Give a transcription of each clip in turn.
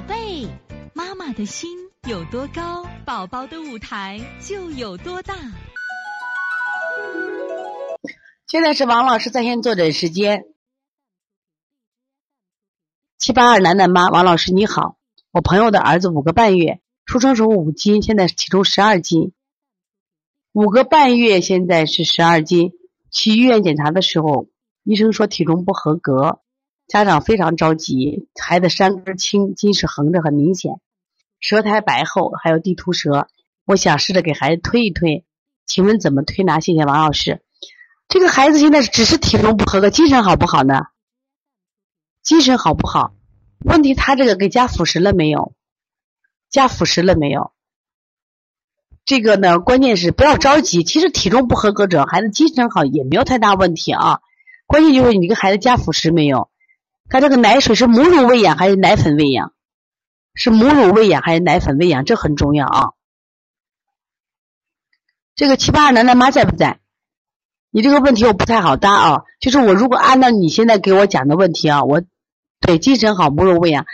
宝贝，妈妈的心有多高，宝宝的舞台就有多大。现在是王老师在线坐诊时间。七八二楠楠妈，王老师你好，我朋友的儿子五个半月，出生时候五斤，现在体重十二斤。五个半月现在是十二斤，去医院检查的时候，医生说体重不合格，家长非常着急，孩子山根青，筋是横着很明显，舌苔白厚，还有地图舌，我想试着给孩子推一推，请问怎么推拿？谢谢王老师。这个孩子现在只是体重不合格，精神好不好呢？精神好不好？问题他这个给加辅食了没有？加辅食了没有？这个呢，关键是不要着急。其实体重不合格者，孩子精神好也没有太大问题啊。关键就是你给孩子加辅食没有？他这个奶水是母乳喂养还是奶粉喂养？是母乳喂养还是奶粉喂养？这很重要啊。这个七八二楠楠妈在不在？你这个问题我不太好答啊，就是我如果按照你现在给我讲的问题啊，我对精神好，母乳喂养，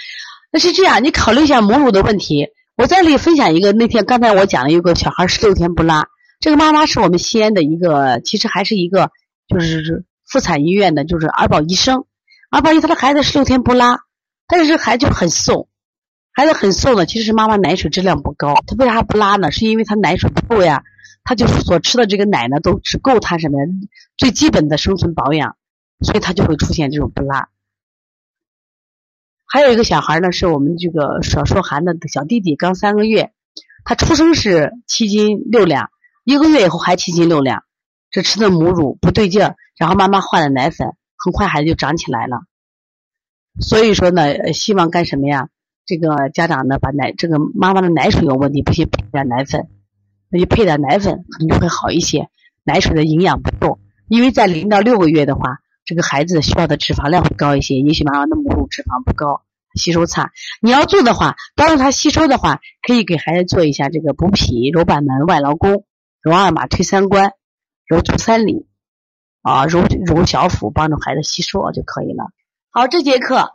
那是这样，你考虑一下母乳的问题。我再里分享一个，那天刚才我讲了一个小孩十六天不拉，这个妈妈是我们西安的一个，其实还是一个就是妇产医院的，就是儿保医生。儿保医他的孩子十六天不拉，但是孩子就很瘦，孩子很瘦呢，其实是妈妈奶水质量不高。他为啥不拉呢？是因为他奶水不够呀。他就是所吃的这个奶呢，都只够他什么最基本的生存保养，所以他就会出现这种不拉。还有一个小孩呢，是我们这个少说涵的小弟弟，刚三个月，他出生是七斤六两，一个月以后还七斤六两，这吃的母乳不对劲儿，然后妈妈换了奶粉，很快孩子就长起来了。所以说呢，希望干什么呀？这个家长呢，把奶这个妈妈的奶水有问题，不行配点奶粉。那就配点奶粉，可能就会好一些。奶水的营养不够，因为在零到六个月的话，这个孩子需要的脂肪量会高一些。也许妈妈的母乳脂肪不高，吸收差。你要做的话，帮助他吸收的话，可以给孩子做一下这个补脾、揉板门、外劳宫、揉二马、推三关、揉足三里，啊，揉揉小腹，帮助孩子吸收就可以了。好，这节课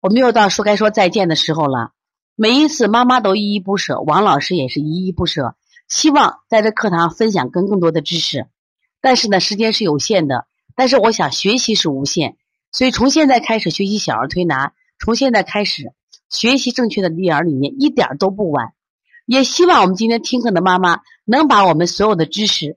我们又到说该说再见的时候了。每一次妈妈都依依不舍，王老师也是依依不舍。希望在这课堂分享更更多的知识，但是呢，时间是有限的。但是我想学习是无限，所以从现在开始学习小儿推拿，从现在开始学习正确的育儿理念，一点都不晚。也希望我们今天听课的妈妈能把我们所有的知识，